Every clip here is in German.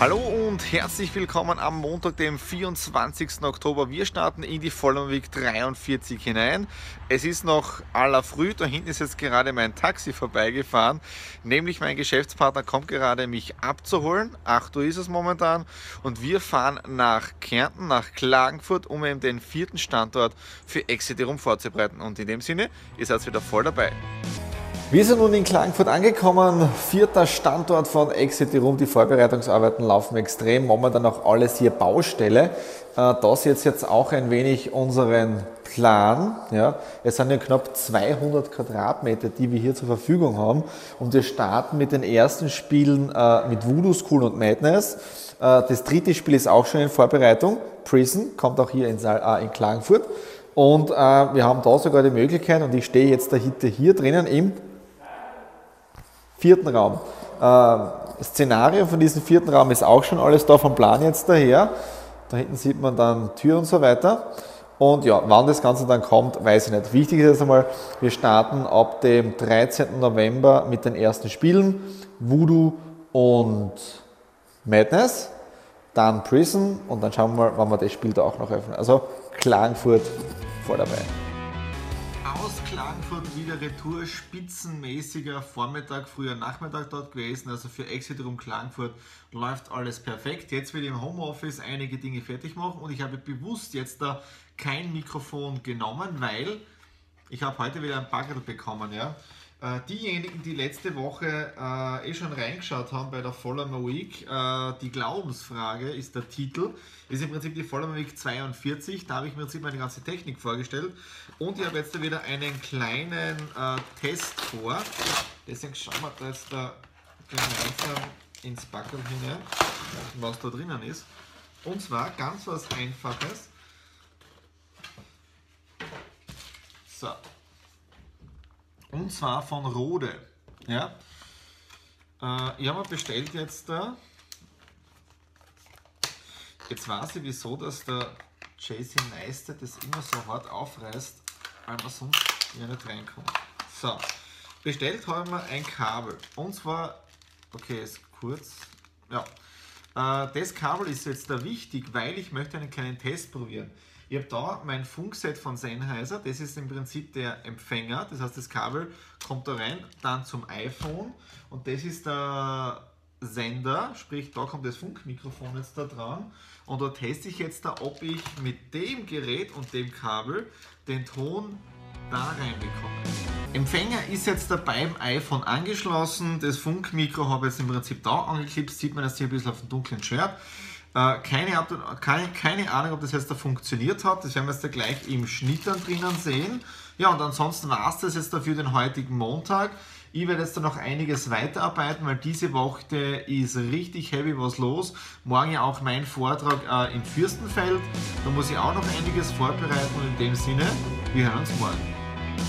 Hallo und herzlich willkommen am Montag, dem 24. Oktober. Wir starten in die Vollmer Week 43 hinein. Es ist noch aller früh, da hinten ist jetzt gerade mein Taxi vorbeigefahren. Nämlich mein Geschäftspartner kommt gerade mich abzuholen. 8 Uhr ist es momentan. Und wir fahren nach Kärnten, nach Klagenfurt, um eben den vierten Standort für Exiterum vorzubereiten. Und in dem Sinne, ihr seid wieder voll dabei. Wir sind nun in Klagenfurt angekommen, vierter Standort von Exit Room. Die Vorbereitungsarbeiten laufen extrem, momentan auch alles hier Baustelle. Äh, das jetzt jetzt auch ein wenig unseren Plan. Ja. Es sind ja knapp 200 Quadratmeter, die wir hier zur Verfügung haben. Und wir starten mit den ersten Spielen äh, mit Voodoo School und Madness. Äh, das dritte Spiel ist auch schon in Vorbereitung. Prison kommt auch hier in, Klagenfurt. Und äh, wir haben da sogar die Möglichkeit, und ich stehe jetzt dahinter hier drinnen im vierten Raum. Äh, Szenario von diesem vierten Raum ist auch schon alles da vom Plan jetzt daher. Da hinten sieht man dann Tür und so weiter. Und ja, wann das Ganze dann kommt, weiß ich nicht. Wichtig ist jetzt einmal, wir starten ab dem 13. November mit den ersten Spielen. Voodoo und Madness, dann Prison und dann schauen wir mal, wann wir das Spiel da auch noch öffnen. Also Klagenfurt vor dabei. Klagenfurt wieder Retour, spitzenmäßiger Vormittag, früher Nachmittag dort gewesen. Also für Exit um Klagenfurt läuft alles perfekt. Jetzt will ich im Homeoffice einige Dinge fertig machen und ich habe bewusst jetzt da kein Mikrofon genommen, weil ich habe heute wieder ein Baggerl bekommen. Ja? Äh, diejenigen, die letzte Woche äh, eh schon reingeschaut haben bei der Follower Week, äh, die Glaubensfrage ist der Titel, ist im Prinzip die Follower Week 42. Da habe ich mir im meine ganze Technik vorgestellt und ich habe jetzt wieder einen kleinen äh, Test vor. Deswegen schauen wir da jetzt da gemeinsam ins Backel hinein, was da drinnen ist. Und zwar ganz was Einfaches. So, und zwar von Rode. Ja? Äh, ich habe mir bestellt jetzt da. Jetzt weiß ich, wieso, dass der JC Neistat das immer so hart aufreißt, weil man sonst ja nicht reinkommt. So, bestellt haben wir ein Kabel. Und zwar, okay, ist kurz. Ja, äh, das Kabel ist jetzt da wichtig, weil ich möchte einen kleinen Test probieren. Ich habe da mein Funkset von Sennheiser, das ist im Prinzip der Empfänger, das heißt das Kabel kommt da rein, dann zum iPhone und das ist der Sender, sprich da kommt das Funkmikrofon jetzt da dran und da teste ich jetzt da, ob ich mit dem Gerät und dem Kabel den Ton da reinbekomme. Empfänger ist jetzt da beim iPhone angeschlossen, das Funkmikro habe ich jetzt im Prinzip da angeklipst, sieht man das hier ein bisschen auf dem dunklen Shirt. Äh, keine, keine, keine, Ahnung, ob das jetzt da funktioniert hat. Das werden wir jetzt da gleich im Schnitt dann drinnen sehen. Ja, und ansonsten war es das jetzt dafür den heutigen Montag. Ich werde jetzt da noch einiges weiterarbeiten, weil diese Woche ist richtig heavy was los. Morgen ja auch mein Vortrag äh, in Fürstenfeld. Da muss ich auch noch einiges vorbereiten und in dem Sinne, wir hören uns morgen.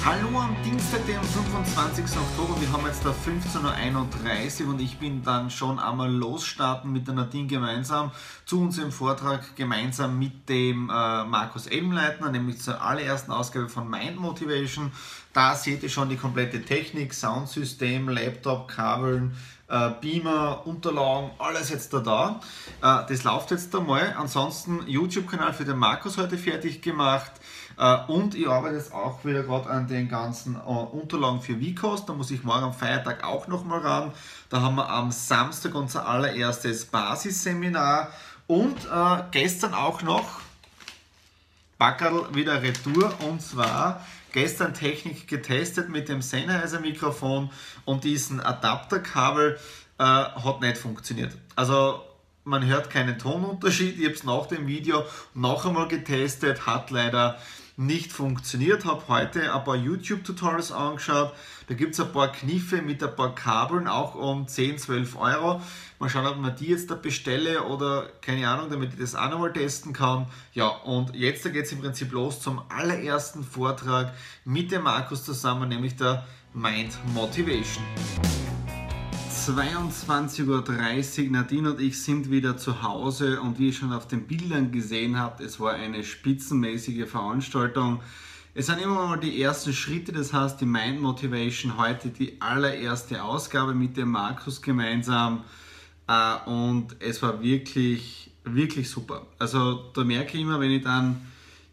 Hallo am Dienstag, dem 25. Oktober. Wir haben jetzt da 15.31 Uhr und ich bin dann schon einmal losstarten mit der Nadine gemeinsam zu unserem Vortrag gemeinsam mit dem äh, Markus Elmleitner, nämlich zur allerersten Ausgabe von Mind Motivation. Da seht ihr schon die komplette Technik, Soundsystem, Laptop, Kabeln, äh, Beamer, Unterlagen, alles jetzt da da. Äh, das läuft jetzt einmal. Ansonsten YouTube-Kanal für den Markus heute fertig gemacht. Äh, und ich arbeite jetzt auch wieder gerade an den ganzen äh, Unterlagen für Vicos. Da muss ich morgen am Feiertag auch nochmal ran. Da haben wir am Samstag unser allererstes Basisseminar. Und äh, gestern auch noch Backerl wieder Retour und zwar gestern Technik getestet mit dem Sennheiser Mikrofon und diesen Adapterkabel äh, hat nicht funktioniert. Also man hört keinen Tonunterschied. Ich habe es nach dem Video noch einmal getestet, hat leider nicht funktioniert. Habe heute ein paar YouTube-Tutorials angeschaut. Da gibt es ein paar Kniffe mit ein paar Kabeln, auch um 10, 12 Euro. Mal schauen, ob man die jetzt da bestelle oder keine Ahnung, damit ich das auch nochmal testen kann. Ja, und jetzt geht es im Prinzip los zum allerersten Vortrag mit dem Markus zusammen, nämlich der Mind Motivation. 22.30 Uhr. Nadine und ich sind wieder zu Hause und wie ihr schon auf den Bildern gesehen habt, es war eine spitzenmäßige Veranstaltung. Es sind immer mal die ersten Schritte, das heißt die Mind Motivation, heute die allererste Ausgabe mit dem Markus gemeinsam äh, und es war wirklich, wirklich super. Also da merke ich immer, wenn ich dann,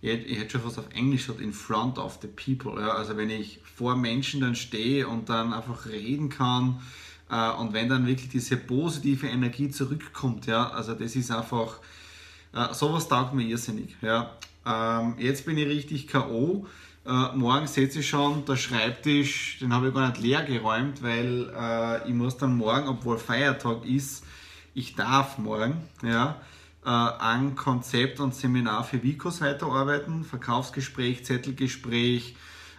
ich hätte schon fast auf Englisch gesagt, in front of the people, also wenn ich vor Menschen dann stehe und dann einfach reden kann, und wenn dann wirklich diese positive Energie zurückkommt, ja, also das ist einfach, äh, sowas taugt mir irrsinnig. Ja. Ähm, jetzt bin ich richtig K.O. Äh, morgen setze ich schon, der Schreibtisch, den habe ich gar nicht leer geräumt, weil äh, ich muss dann morgen, obwohl Feiertag ist, ich darf morgen, ja, äh, an Konzept und Seminar für Vicos weiterarbeiten, Verkaufsgespräch, Zettelgespräch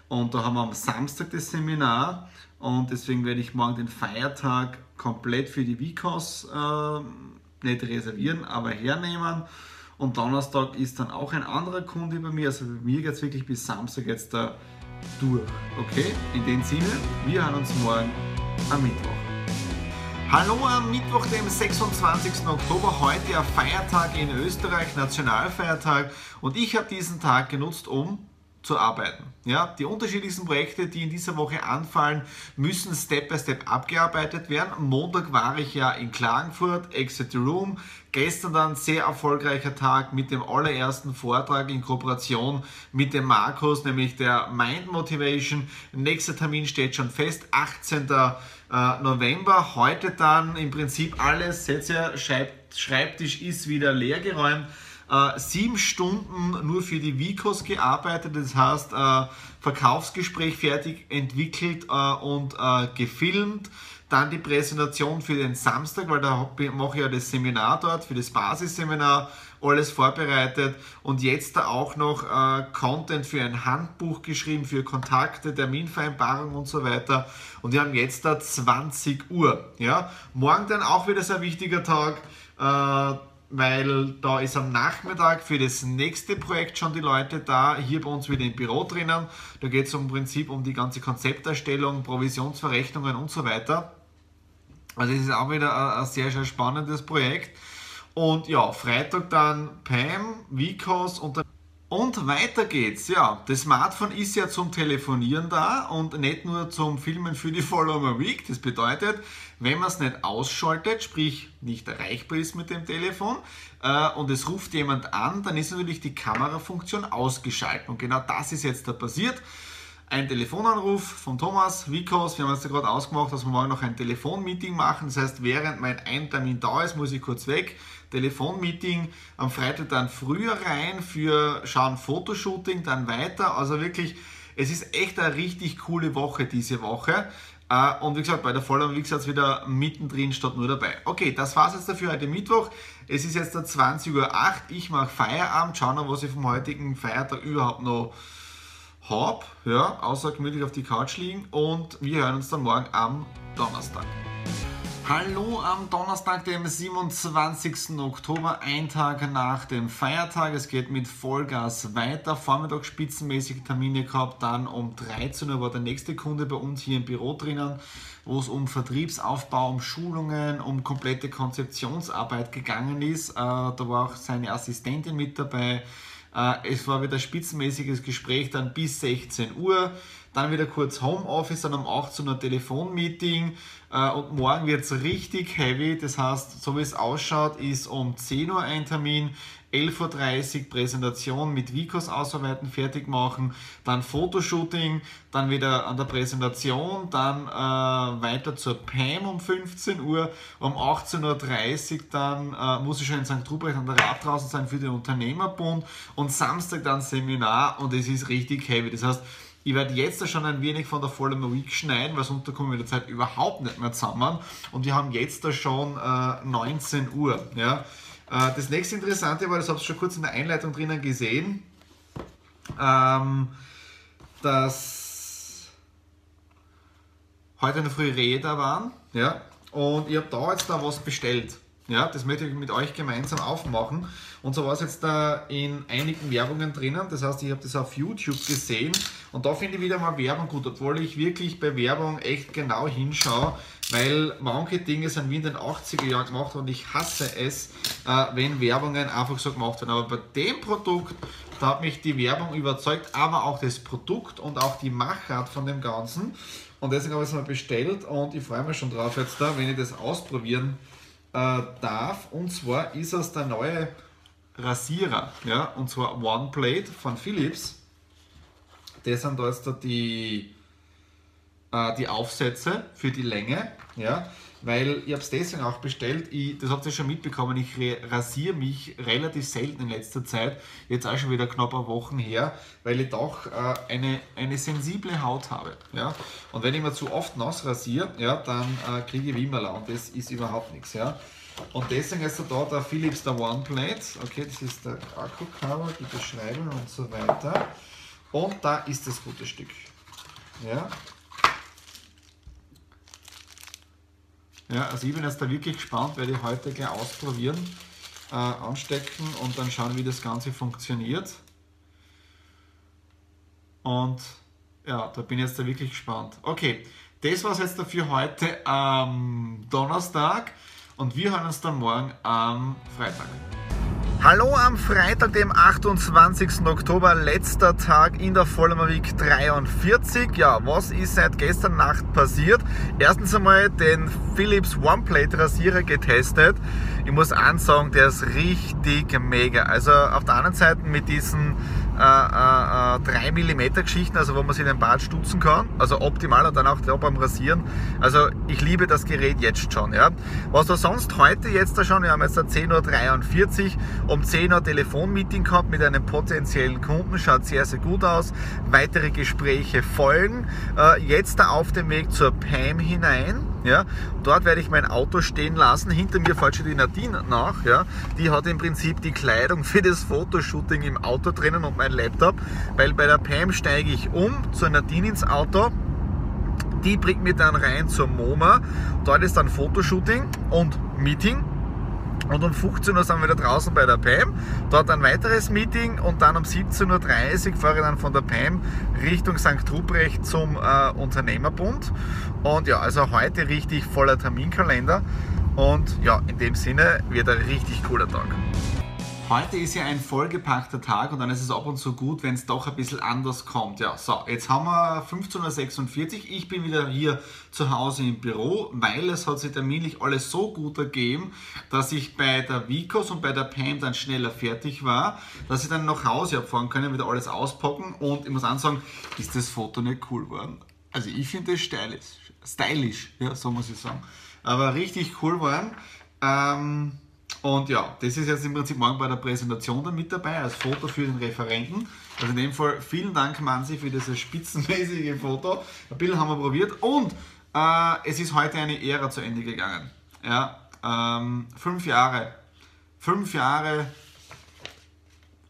und da haben wir am Samstag das Seminar und deswegen werde ich morgen den Feiertag komplett für die Vicos äh, nicht reservieren, aber hernehmen. Und Donnerstag ist dann auch ein anderer Kunde bei mir. Also bei mir geht es wirklich bis Samstag jetzt da durch. Okay? In dem Sinne, wir hören uns morgen am Mittwoch. Hallo am Mittwoch, dem 26. Oktober, heute ein Feiertag in Österreich, Nationalfeiertag. Und ich habe diesen Tag genutzt, um zu arbeiten. Ja, die unterschiedlichsten Projekte, die in dieser Woche anfallen, müssen Step by Step abgearbeitet werden. Montag war ich ja in Klagenfurt, Exit the Room. Gestern dann sehr erfolgreicher Tag mit dem allerersten Vortrag in Kooperation mit dem Markus, nämlich der Mind Motivation. Nächster Termin steht schon fest, 18. Äh, November. Heute dann im Prinzip alles, seht ihr, Schreibtisch ist wieder leergeräumt äh, sieben Stunden nur für die Vicos gearbeitet, das heißt äh, Verkaufsgespräch fertig entwickelt äh, und äh, gefilmt. Dann die Präsentation für den Samstag, weil da mache ich ja das Seminar dort, für das Basisseminar, alles vorbereitet und jetzt da auch noch äh, Content für ein Handbuch geschrieben, für Kontakte, Terminvereinbarung und so weiter. Und wir haben jetzt da 20 Uhr. Ja? Morgen dann auch wieder ein wichtiger Tag. Äh, weil da ist am Nachmittag für das nächste Projekt schon die Leute da, hier bei uns wieder im Büro drinnen. Da geht es im Prinzip um die ganze Konzepterstellung, Provisionsverrechnungen und so weiter. Also es ist auch wieder ein, sehr, sehr spannendes Projekt. Und ja, Freitag dann Pam, Vicos und dann und weiter geht's, ja. Das Smartphone ist ja zum Telefonieren da und nicht nur zum Filmen für die Follower Week. Das bedeutet, wenn man es nicht ausschaltet, sprich nicht erreichbar ist mit dem Telefon äh, und es ruft jemand an, dann ist natürlich die Kamerafunktion ausgeschaltet. Und genau das ist jetzt da passiert. Ein Telefonanruf von Thomas Vikos. Wir haben jetzt da gerade ausgemacht, dass wir morgen noch ein Telefonmeeting machen. Das heißt, während mein Eintermin da ist, muss ich kurz weg Telefonmeeting am Freitag dann früher rein für schauen Fotoshooting, dann weiter. Also wirklich, es ist echt eine richtig coole Woche diese Woche. Äh, und wie gesagt, bei der Vollern, wie gesagt, wieder mittendrin statt nur dabei. Okay, das war's jetzt dafür heute Mittwoch. Es ist jetzt 20.08 Uhr. Ich mache Feierabend. Schauen wir, was ich vom heutigen Feiertag überhaupt noch habe. Ja, außer gemütlich auf die Couch liegen. Und wir hören uns dann morgen am Donnerstag. Hallo am Donnerstag, dem 27. Oktober, ein Tag nach dem Feiertag. Es geht mit Vollgas weiter. Vormittag spitzenmäßige Termine gehabt. Dann um 13 Uhr war der nächste Kunde bei uns hier im Büro drinnen, wo es um Vertriebsaufbau, um Schulungen, um komplette Konzeptionsarbeit gegangen ist. Äh, da war auch seine Assistentin mit dabei. Äh, es war wieder spitzenmäßiges Gespräch dann bis 16 Uhr. Dann wieder kurz Homeoffice, dann um 18 Uhr Telefonmeeting äh, und morgen wird es richtig heavy. Das heißt, so wie es ausschaut, ist um 10 Uhr ein Termin, 11.30 Uhr Präsentation mit Vicos ausarbeiten, fertig machen, dann Fotoshooting, dann wieder an der Präsentation, dann äh, weiter zur PAM um 15 Uhr, um 18.30 Uhr dann äh, muss ich schon in St. Ruprecht an der Rad draußen sein für den Unternehmerbund und Samstag dann Seminar und es ist richtig heavy. Das heißt, ich werde jetzt schon ein wenig von der Follow Week schneiden, weil sonst kommen wir in der Zeit überhaupt nicht mehr zusammen. Und wir haben jetzt da schon äh, 19 Uhr. Ja. Äh, das nächste Interessante war, das habe ich schon kurz in der Einleitung drinnen gesehen, ähm, dass heute eine frühe Rehe da waren. Ja. Und ich habe da jetzt da was bestellt. Ja, das möchte ich mit euch gemeinsam aufmachen. Und so war es jetzt da in einigen Werbungen drinnen. Das heißt, ich habe das auf YouTube gesehen und da finde ich wieder mal Werbung gut, obwohl ich wirklich bei Werbung echt genau hinschaue, weil manche Dinge sind wie in den 80er Jahren gemacht und ich hasse es, äh, wenn Werbungen einfach so gemacht werden. Aber bei dem Produkt, da hat mich die Werbung überzeugt, aber auch das Produkt und auch die Machart von dem Ganzen. Und deswegen habe ich es mal bestellt und ich freue mich schon drauf jetzt da, wenn ich das ausprobieren kann äh, darf. Und zwar ist es der neue Rasierer, ja, und zwar One Plate von Philips. Das sind da jetzt die, äh, die Aufsätze für die Länge, ja, weil ich habe es deswegen auch bestellt, ich, das habt ihr schon mitbekommen, ich rasiere mich relativ selten in letzter Zeit, jetzt auch schon wieder knapp eine Wochen her, weil ich doch äh, eine, eine sensible Haut habe. Ja? Und wenn ich mir zu oft nass rasiere, ja, dann äh, kriege ich Wimmerler und das ist überhaupt nichts. Ja? Und deswegen ist da der Philips der One Plate. Okay, das ist der Akkucover, die Beschreibung und so weiter. Und da ist das gute Stück. Ja. Ja, also ich bin jetzt da wirklich gespannt, werde ich heute gleich ausprobieren, äh, anstecken und dann schauen, wie das Ganze funktioniert. Und ja, da bin ich jetzt da wirklich gespannt. Okay, das war es jetzt dafür heute am Donnerstag und wir hören uns dann morgen am Freitag. Hallo am Freitag, dem 28. Oktober, letzter Tag in der Vollmer Week 43. Ja, was ist seit gestern Nacht passiert? Erstens einmal den Philips OnePlate Rasierer getestet. Ich muss ansagen, der ist richtig mega. Also auf der anderen Seite mit diesen äh, äh, 3 mm Geschichten, also wo man sich den Bart stutzen kann, also optimal und dann auch beim Rasieren. Also ich liebe das Gerät jetzt schon. Ja. Was da sonst heute jetzt da schon, wir haben jetzt 10.43 Uhr, um 10 Uhr Telefonmeeting gehabt mit einem potenziellen Kunden, schaut sehr, sehr gut aus. Weitere Gespräche folgen. Äh, jetzt da auf dem Weg zur PAM hinein. Ja, dort werde ich mein Auto stehen lassen. Hinter mir fährt schon die Nadine nach. Ja, die hat im Prinzip die Kleidung für das Fotoshooting im Auto drinnen und mein Laptop, weil bei der Pam steige ich um zur Nadine ins Auto. Die bringt mir dann rein zur MoMA. Dort ist dann Fotoshooting und Meeting und um 15 Uhr sind wir wieder draußen bei der PAM. Dort ein weiteres Meeting und dann um 17.30 Uhr fahre ich dann von der PAM Richtung St. Ruprecht zum äh, Unternehmerbund. Und ja, also heute richtig voller Terminkalender. Und ja, in dem Sinne wird ein richtig cooler Tag. Heute ist ja ein vollgepackter Tag und dann ist es ab und zu gut, wenn es doch ein bisschen anders kommt. Ja, so, jetzt haben wir 15.46 Uhr. Ich bin wieder hier zu Hause im Büro, weil es hat sich terminlich alles so gut ergeben, dass ich bei der Vicos und bei der Pam dann schneller fertig war, dass ich dann nach Hause abfahren können, wieder alles auspacken und ich muss ansagen, ist das Foto nicht cool geworden. Also ich finde es stylisch, stylisch, ja, so muss ich sagen. Aber richtig cool geworden. Ähm, und ja, das ist jetzt im Prinzip morgen bei der Präsentation dann mit dabei, als Foto für den Referenten. Also in dem Fall vielen Dank, Mansi, für dieses spitzenmäßige Foto. Ein bisschen haben wir probiert und äh, es ist heute eine Ära zu Ende gegangen. Ja, ähm, fünf Jahre. Fünf Jahre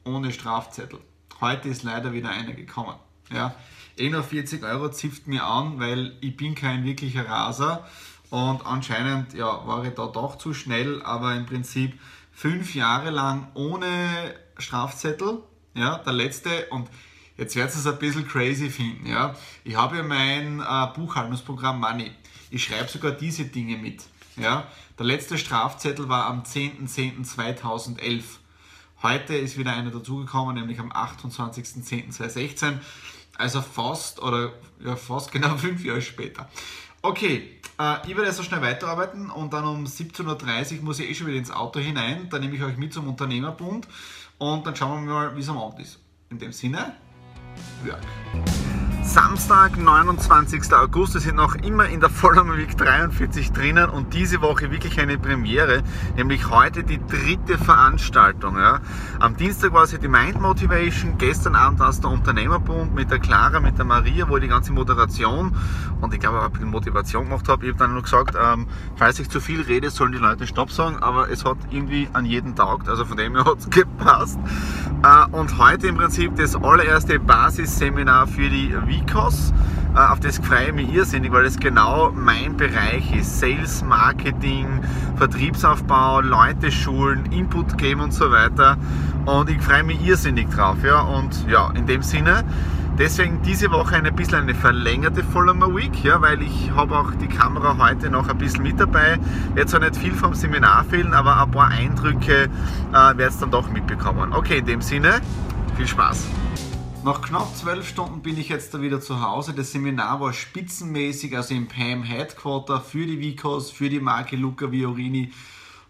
ohne Strafzettel. Heute ist leider wieder einer gekommen. Ja, 41 Euro zipft mir an, weil ich bin kein wirklicher Raser und anscheinend ja, war ich da doch zu schnell, aber im Prinzip fünf Jahre lang ohne Strafzettel. Ja, der letzte und jetzt werdet ihr es ein bisschen crazy finden. Ja. Ich habe ja mein äh, Buchhaltungsprogramm Money. Ich schreibe sogar diese Dinge mit. Ja. Der letzte Strafzettel war am 10.10.2011. Heute ist wieder eine dazugekommen, nämlich am 28.10.2016. Also fast oder ja, fast genau fünf Jahre später. Okay, äh, ich werde jetzt so schnell weiterarbeiten und dann um 17.30 Uhr muss ich eh schon wieder ins Auto hinein. Dann nehme ich euch mit zum Unternehmerbund und dann schauen wir mal, wie es am Abend ist. In dem Sinne, Work. Samstag, 29. August. Wir sind noch immer in der Vollmer Week 43 drinnen und diese Woche wirklich eine Premiere, nämlich heute die dritte Veranstaltung. Ja. Am Dienstag war es die Mind Motivation, gestern Abend war es der Unternehmerbund mit der Clara, mit der Maria, wo ich die ganze Moderation und ich glaube auch ein bisschen Motivation gemacht habe. Ich habe dann nur gesagt, ähm, falls ich zu viel rede, sollen die Leute Stopp sagen, aber es hat irgendwie an jeden taugt, also von dem her hat es gepasst. Äh, und heute im Prinzip das allererste Basisseminar für die Vicos. Äh, auf das freue ich mich irrsinnig, weil das genau mein Bereich ist. Sales, Marketing, Vertriebsaufbau, Leute schulen, Input geben und so weiter. Und ich freue mich irrsinnig drauf. Ja? Und ja, in dem Sinne, Deswegen diese Woche ein bisschen eine verlängerte Follower Week, ja, weil ich habe auch die Kamera heute noch ein bisschen mit dabei. Wird zwar nicht viel vom Seminar fehlen, aber ein paar Eindrücke äh, werdet dann doch mitbekommen. Okay, in dem Sinne, viel Spaß! Nach knapp zwölf Stunden bin ich jetzt da wieder zu Hause. Das Seminar war spitzenmäßig, also im PAM Headquarter für die Vicos, für die Marke Luca Viorini.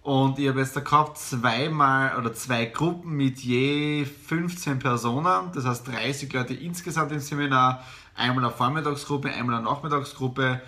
Und ich habe jetzt da gehabt zweimal oder zwei Gruppen mit je 15 Personen, das heißt 30 Leute insgesamt im Seminar, einmal eine Vormittagsgruppe, einmal eine Nachmittagsgruppe.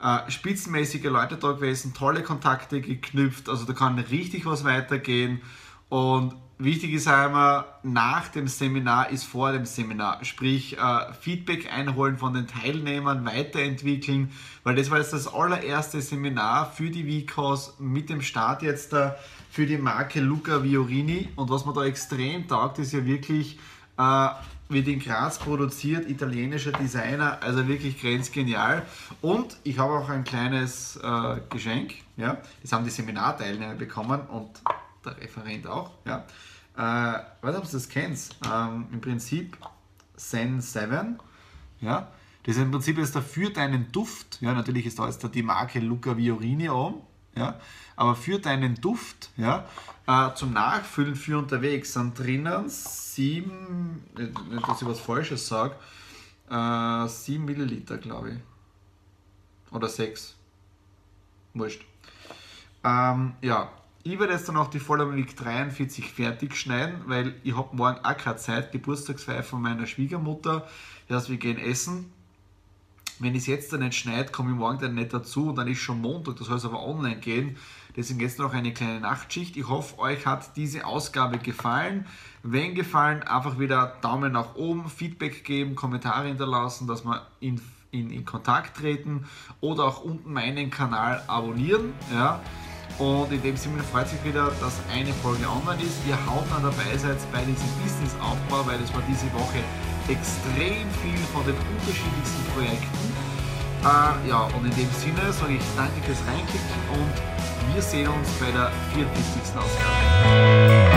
Äh, spitzenmäßige Leute da gewesen, tolle Kontakte geknüpft, also da kann richtig was weitergehen. Und Wichtig ist einmal, nach dem Seminar ist vor dem Seminar, sprich äh, Feedback einholen von den Teilnehmern, weiterentwickeln, weil das war jetzt das allererste Seminar für die Vicos mit dem Start jetzt äh, für die Marke Luca Viorini. Und was man da extrem taugt, ist ja wirklich, äh, wird in Graz produziert, italienischer Designer, also wirklich grenzgenial. Und ich habe auch ein kleines äh, Geschenk, ja, das haben die Seminarteilnehmer bekommen. Und der Referent auch. Ja. Äh, weiß nicht, ob du das kennst. Ähm, Im Prinzip Zen 7. Ja. Das ist im Prinzip jetzt dafür deinen Duft. Ja, natürlich ist da jetzt die Marke Luca Viorini oben. Ja, aber für deinen Duft, ja, äh, zum Nachfüllen für unterwegs sind drinnen sieben, nicht, dass ich was Falsches sage, äh, sieben Milliliter, glaube ich. Oder sechs. Wurscht. Ähm, ja, ich werde jetzt dann auch die Vollmer Week 43 fertig schneiden, weil ich habe morgen auch keine Zeit, Geburtstagsfeier von meiner Schwiegermutter. Das heißt, wir gehen essen. Wenn ich es jetzt dann nicht schneide, komme ich morgen dann nicht dazu und dann ist schon Montag, das soll es aber online gehen. Deswegen jetzt noch eine kleine Nachtschicht. Ich hoffe, euch hat diese Ausgabe gefallen. Wenn gefallen, einfach wieder Daumen nach oben, Feedback geben, Kommentare hinterlassen, dass wir in, in, in Kontakt treten oder auch unten meinen Kanal abonnieren. Ja. Und in dem Sinne freut sich wieder, dass eine Folge online ist. Ihr hautnah dabei seid bei diesem Businessaufbau, weil es war diese Woche extrem viel von den unterschiedlichsten Projekten. Äh, ja, und in dem Sinne sage ich danke fürs Reinklicken und wir sehen uns bei der 44. Ausgabe.